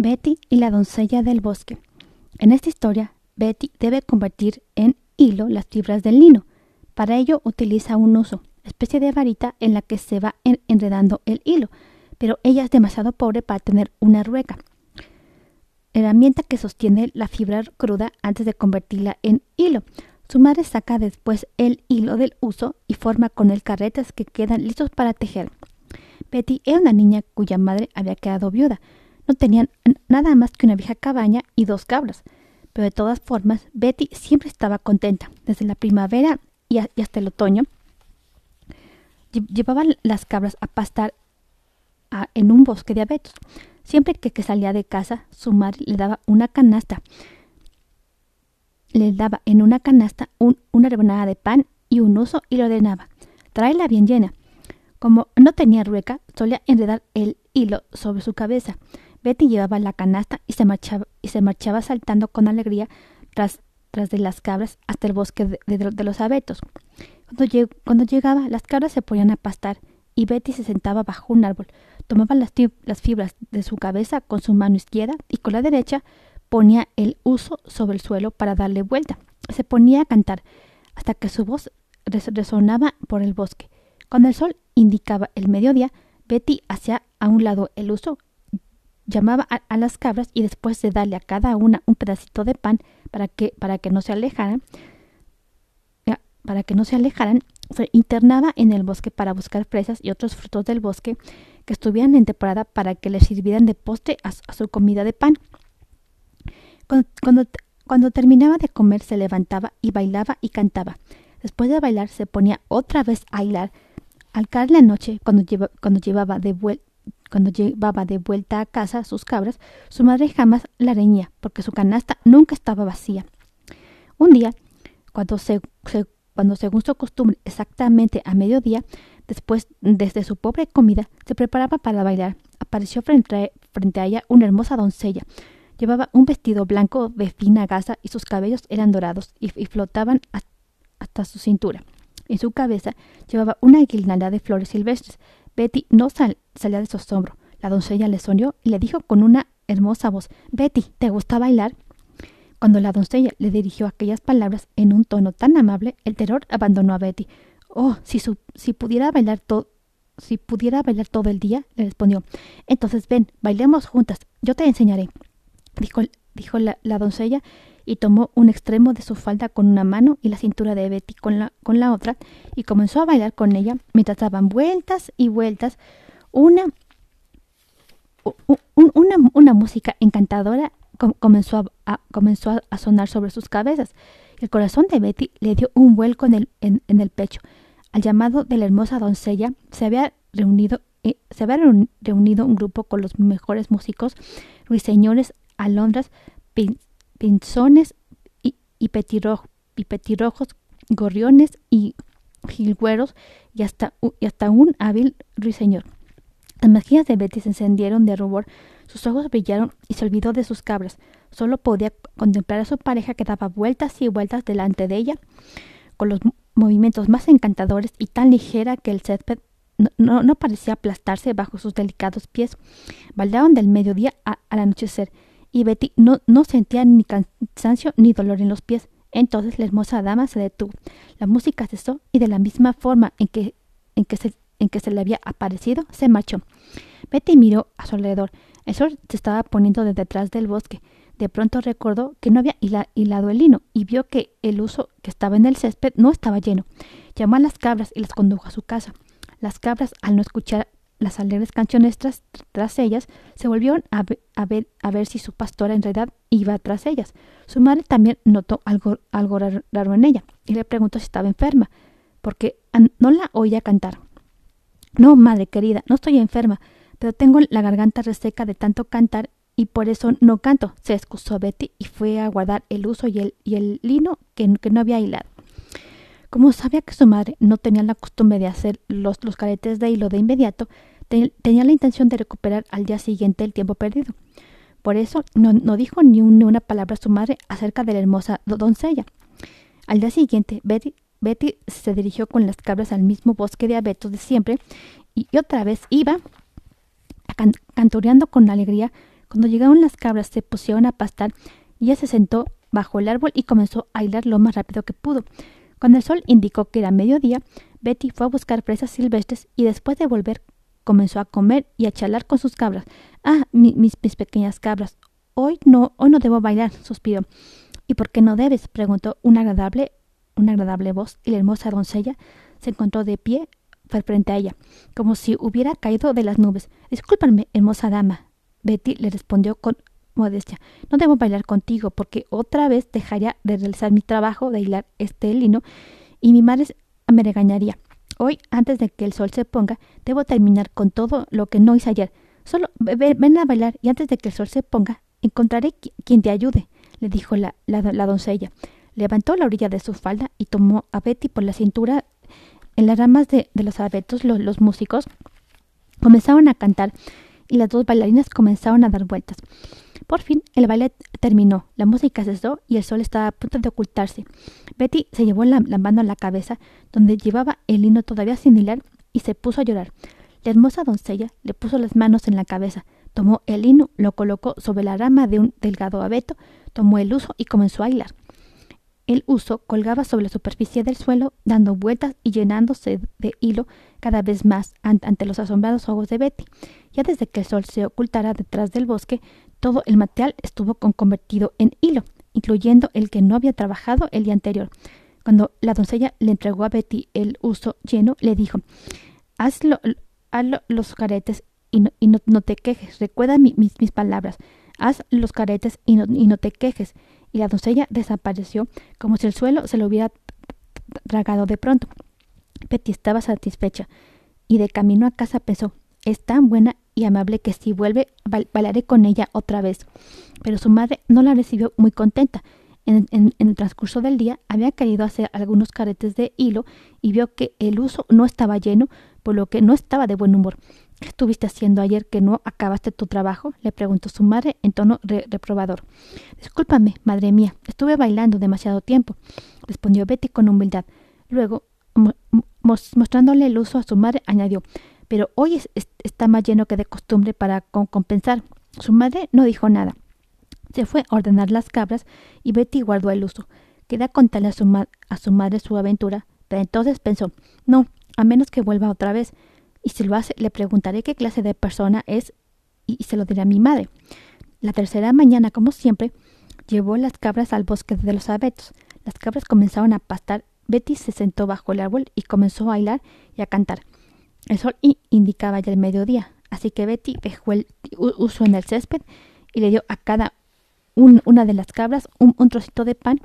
Betty y la doncella del bosque. En esta historia, Betty debe convertir en hilo las fibras del lino. Para ello utiliza un uso, especie de varita en la que se va enredando el hilo, pero ella es demasiado pobre para tener una rueca. Herramienta que sostiene la fibra cruda antes de convertirla en hilo. Su madre saca después el hilo del uso y forma con él carretas que quedan listos para tejer. Betty era una niña cuya madre había quedado viuda, no tenían nada más que una vieja cabaña y dos cabras. Pero de todas formas, Betty siempre estaba contenta. Desde la primavera y, hasta el otoño, llevaban las cabras a pastar en un bosque de abetos. Siempre que, salía de casa, su madre le daba una canasta. Le daba en una canasta una rebanada de pan y un oso y lo ordenaba. Tráela bien llena. Como no tenía rueca, solía enredar el hilo sobre su cabeza. Betty llevaba la canasta y se marchaba, y se marchaba saltando con alegría tras, tras de las cabras hasta el bosque de, los abetos. Cuando, cuando, llegaba, las cabras se ponían a pastar y Betty se sentaba bajo un árbol, tomaba las, las fibras de su cabeza con su mano izquierda y con la derecha ponía el uso sobre el suelo para darle vuelta. Se ponía a cantar hasta que su voz resonaba por el bosque. Cuando el sol indicaba el mediodía, Betty hacía a un lado el uso llamaba a, las cabras y después de darle a cada una un pedacito de pan para que, para que no se alejaran, para que no se alejaran, se internaba en el bosque para buscar fresas y otros frutos del bosque que estuvieran en temporada para que le sirvieran de postre a, su comida de pan. Cuando, cuando, terminaba de comer se levantaba y bailaba y cantaba. Después de bailar se ponía otra vez a bailar. Al caer la noche, cuando, cuando llevaba de vuelta cuando llevaba de vuelta a casa sus cabras, su madre jamás la reñía, porque su canasta nunca estaba vacía. Un día, cuando, se, cuando según su costumbre, exactamente a mediodía, después desde su pobre comida, se preparaba para bailar, apareció frente, frente a ella una hermosa doncella. Llevaba un vestido blanco de fina gasa y sus cabellos eran dorados y, flotaban hasta su cintura. En su cabeza llevaba una guirnalda de flores silvestres Betty no salía de su asombro. La doncella le sonrió y le dijo con una hermosa voz Betty, ¿te gusta bailar? Cuando la doncella le dirigió aquellas palabras en un tono tan amable, el terror abandonó a Betty. Oh, si, si pudiera bailar todo si pudiera bailar todo el día, le respondió. Entonces ven, bailemos juntas, yo te enseñaré. Dijo, dijo la, doncella y tomó un extremo de su falda con una mano y la cintura de Betty con la, con la otra y comenzó a bailar con ella mientras daban vueltas y vueltas una, una, una música encantadora comenzó, a, comenzó a sonar sobre sus cabezas. El corazón de Betty le dio un vuelco en el, en, el pecho. Al llamado de la hermosa doncella se había reunido eh, se había reunido un grupo con los mejores músicos, ruiseñores, alondras, pinzones y, y, y petirrojos, gorriones y jilgueros y hasta, un hábil ruiseñor. Las mejillas de Betty se encendieron de rubor, sus ojos brillaron y se olvidó de sus cabras. Solo podía contemplar a su pareja que daba vueltas y vueltas delante de ella, con los movimientos más encantadores y tan ligera que el césped no, parecía aplastarse bajo sus delicados pies. Baldeaban del mediodía al anochecer y Betty no, no sentía ni cansancio ni dolor en los pies. Entonces la hermosa dama se detuvo. La música cesó y de la misma forma en que, en que, se, en que se le había aparecido, se marchó. Betty miró a su alrededor. El sol se estaba poniendo de detrás del bosque. De pronto recordó que no había hilado el lino y vio que el uso que estaba en el césped no estaba lleno. Llamó a las cabras y las condujo a su casa. Las cabras, al no escuchar las alegres canciones tras, ellas, se volvieron a, ver, a ver si su pastora en realidad iba tras ellas. Su madre también notó algo, algo raro en ella y le preguntó si estaba enferma, porque no la oía cantar. No, madre querida, no estoy enferma, pero tengo la garganta reseca de tanto cantar y por eso no canto, se excusó Betty y fue a guardar el uso y el, lino que, que no había hilado. Como sabía que su madre no tenía la costumbre de hacer los, los caretes de hilo de inmediato, tenía la intención de recuperar al día siguiente el tiempo perdido. Por eso no, dijo ni, una palabra a su madre acerca de la hermosa doncella. Al día siguiente, Betty, se dirigió con las cabras al mismo bosque de abetos de siempre y, otra vez iba cantoreando con alegría Cuando llegaron las cabras se pusieron a pastar y ella se sentó bajo el árbol y comenzó a hilar lo más rápido que pudo. Cuando el sol indicó que era mediodía, Betty fue a buscar fresas silvestres y después de volver comenzó a comer y a charlar con sus cabras. Ah, mis, mis pequeñas cabras, hoy no, hoy no debo bailar, suspiró. ¿Y por qué no debes? preguntó una agradable, una agradable voz, y la hermosa doncella se encontró de pie frente a ella, como si hubiera caído de las nubes. Discúlpame, hermosa dama. Betty le respondió con modestia. No debo bailar contigo, porque otra vez dejaría de realizar mi trabajo de hilar este lino, y mi madre me regañaría. Hoy, antes de que el sol se ponga, debo terminar con todo lo que no hice ayer. Solo ven a bailar y antes de que el sol se ponga, encontraré quien te ayude, le dijo la, la, doncella. Levantó la orilla de su falda y tomó a Betty por la cintura. En las ramas de, los abetos los músicos comenzaron a cantar y las dos bailarinas comenzaron a dar vueltas. Por fin el baile terminó, la música cesó y el sol estaba a punto de ocultarse. Betty se llevó la, mano a la cabeza, donde llevaba el lino todavía sin hilar, y se puso a llorar. La hermosa doncella le puso las manos en la cabeza, tomó el lino, lo colocó sobre la rama de un delgado abeto, tomó el uso y comenzó a hilar. El uso colgaba sobre la superficie del suelo, dando vueltas y llenándose de hilo cada vez más ante los asombrados ojos de Betty. Ya desde que el sol se ocultara detrás del bosque, todo el material estuvo convertido en hilo, incluyendo el que no había trabajado el día anterior. Cuando la doncella le entregó a Betty el uso lleno, le dijo Hazlo, hazlo los caretes y no, te quejes. Recuerda mis, mis, palabras. Haz los caretes y no, y no te quejes. Y la doncella desapareció como si el suelo se lo hubiera tragado de pronto. Betty estaba satisfecha y de camino a casa pensó es tan buena y amable que si vuelve bailaré con ella otra vez. Pero su madre no la recibió muy contenta. En, el transcurso del día había querido hacer algunos caretes de hilo y vio que el uso no estaba lleno, por lo que no estaba de buen humor. ¿Qué estuviste haciendo ayer que no acabaste tu trabajo? le preguntó su madre en tono reprobador. Discúlpame, madre mía, estuve bailando demasiado tiempo, respondió Betty con humildad. Luego, mostrándole el uso a su madre, añadió pero hoy está más lleno que de costumbre para compensar. Su madre no dijo nada. Se fue a ordenar las cabras y Betty guardó el uso. Quería contarle a su, a su madre su aventura, pero entonces pensó, no, a menos que vuelva otra vez, y si lo hace, le preguntaré qué clase de persona es y, se lo diré a mi madre. La tercera mañana, como siempre, llevó las cabras al bosque de los abetos. Las cabras comenzaron a pastar. Betty se sentó bajo el árbol y comenzó a bailar y a cantar. El sol indicaba ya el mediodía, así que Betty dejó el uso en el césped y le dio a cada una de las cabras un, trocito de pan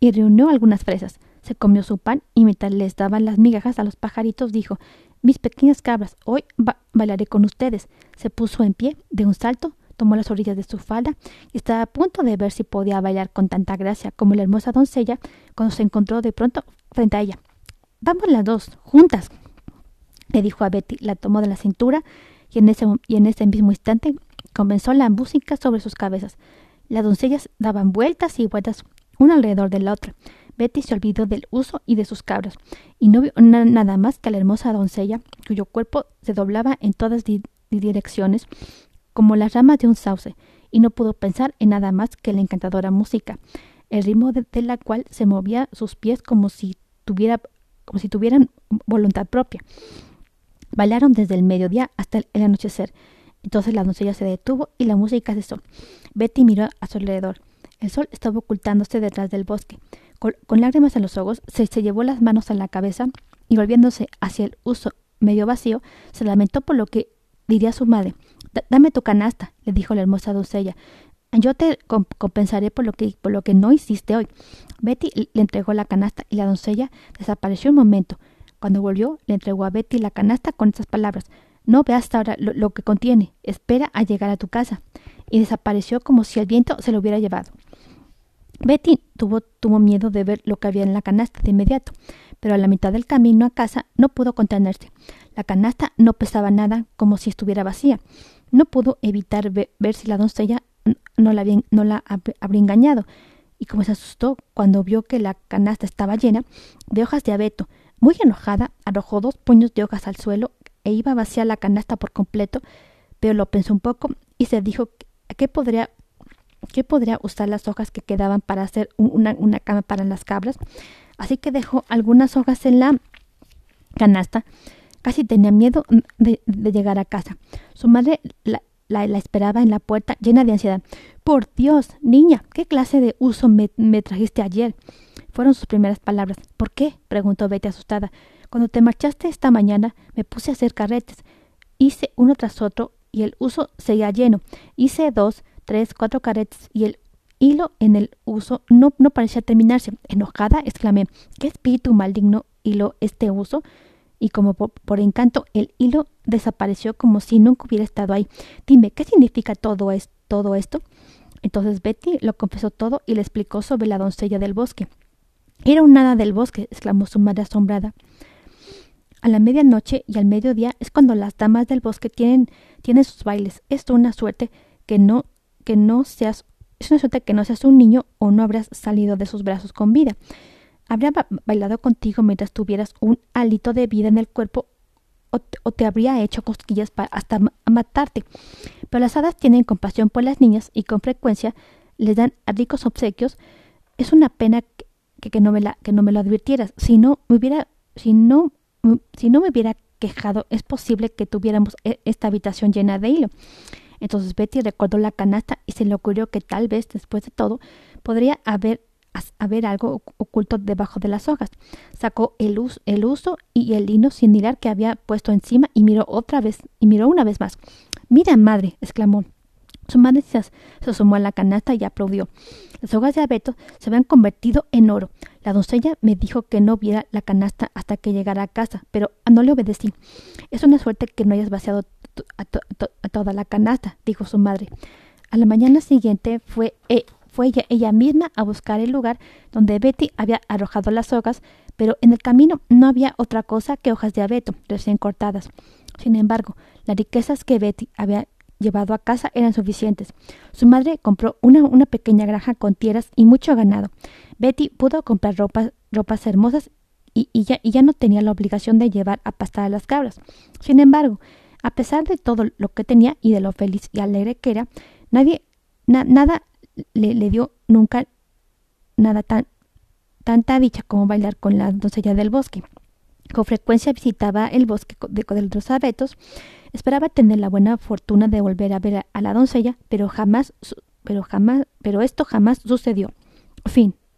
y reunió algunas fresas. Se comió su pan y mientras les daban las migajas a los pajaritos dijo Mis pequeñas cabras, hoy bailaré con ustedes. Se puso en pie de un salto, tomó las orillas de su falda y estaba a punto de ver si podía bailar con tanta gracia como la hermosa doncella cuando se encontró de pronto frente a ella. Vamos las dos, juntas, le dijo a Betty, la tomó de la cintura y en ese, y en mismo instante comenzó la música sobre sus cabezas. Las doncellas daban vueltas y vueltas una alrededor de la otra. Betty se olvidó del uso y de sus cabras, y no vio nada más que a la hermosa doncella, cuyo cuerpo se doblaba en todas direcciones, como las ramas de un sauce, y no pudo pensar en nada más que la encantadora música, el ritmo de, la cual se movía sus pies como si como si tuvieran voluntad propia. Bailaron desde el mediodía hasta el, anochecer. Entonces la doncella se detuvo y la música cesó. Betty miró a su alrededor. El sol estaba ocultándose detrás del bosque. Con, lágrimas en los ojos, se, llevó las manos a la cabeza y volviéndose hacia el uso medio vacío, se lamentó por lo que diría su madre. Dame tu canasta, le dijo la hermosa doncella. Yo te compensaré por lo, que, por lo que no hiciste hoy. Betty le entregó la canasta y la doncella desapareció un momento. Cuando volvió, le entregó a Betty la canasta con estas palabras No veas ahora lo, que contiene, espera a llegar a tu casa. Y desapareció como si el viento se lo hubiera llevado. Betty tuvo, miedo de ver lo que había en la canasta de inmediato, pero a la mitad del camino a casa no pudo contenerse. La canasta no pesaba nada, como si estuviera vacía. No pudo evitar ver, si la doncella no la, había, no la habría engañado, y como se asustó cuando vio que la canasta estaba llena de hojas de abeto, muy enojada, arrojó dos puños de hojas al suelo e iba a vaciar la canasta por completo, pero lo pensó un poco y se dijo qué podría, qué podría usar las hojas que quedaban para hacer una, una cama para las cabras. Así que dejó algunas hojas en la canasta. Casi tenía miedo de, llegar a casa. Su madre la, la, esperaba en la puerta llena de ansiedad. Por Dios, niña, ¿qué clase de uso me, me, trajiste ayer? Fueron sus primeras palabras. ¿Por qué? preguntó Betty asustada. Cuando te marchaste esta mañana me puse a hacer carretes. Hice uno tras otro y el uso seguía lleno. Hice dos, tres, cuatro carretes y el hilo en el uso no, no parecía terminarse. Enojada, exclamé ¿Qué espíritu maligno hilo este uso? Y como por, encanto el hilo desapareció como si nunca hubiera estado ahí. Dime, ¿qué significa todo, es, todo esto? Entonces Betty lo confesó todo y le explicó sobre la doncella del bosque. Era un nada del bosque, exclamó su madre asombrada. A la medianoche y al mediodía es cuando las damas del bosque tienen, tienen sus bailes. Es una suerte que no, que no seas, es una suerte que no seas un niño o no habrás salido de sus brazos con vida. Habría bailado contigo mientras tuvieras un alito de vida en el cuerpo o te, habría hecho cosquillas para hasta matarte. Pero las hadas tienen compasión por las niñas y con frecuencia les dan ricos obsequios. Es una pena que, que, no, me la, que no me lo advirtieras. Si no me hubiera, si no si no me hubiera quejado, es posible que tuviéramos e, esta habitación llena de hilo. Entonces Betty recordó la canasta y se le ocurrió que tal vez, después de todo, podría haber, haber algo oculto debajo de las hojas. Sacó el, el uso y el lino sin mirar que había puesto encima y miró otra vez y miró una vez más. Mira, madre, exclamó. Su madre se, asomó a la canasta y aplaudió. Las hojas de abeto se habían convertido en oro. La doncella me dijo que no viera la canasta hasta que llegara a casa, pero no le obedecí. Es una suerte que no hayas vaciado toda la canasta, dijo su madre. A la mañana siguiente fue, eh, fue ella, ella misma a buscar el lugar donde Betty había arrojado las hojas, pero en el camino no había otra cosa que hojas de abeto recién cortadas. Sin embargo, las riquezas que Betty había llevado a casa eran suficientes. Su madre compró una, una pequeña granja con tierras y mucho ganado. Betty pudo comprar ropas, ropas hermosas y, ya, y ya no tenía la obligación de llevar a pastar a las cabras. Sin embargo, a pesar de todo lo que tenía y de lo feliz y alegre que era, nadie, nada le, le, dio nunca nada tan tanta dicha como bailar con la doncella del bosque. Con frecuencia visitaba el bosque de, los abetos Esperaba tener la buena fortuna de volver a ver a, la doncella, pero jamás, pero jamás, pero esto jamás sucedió. Fin.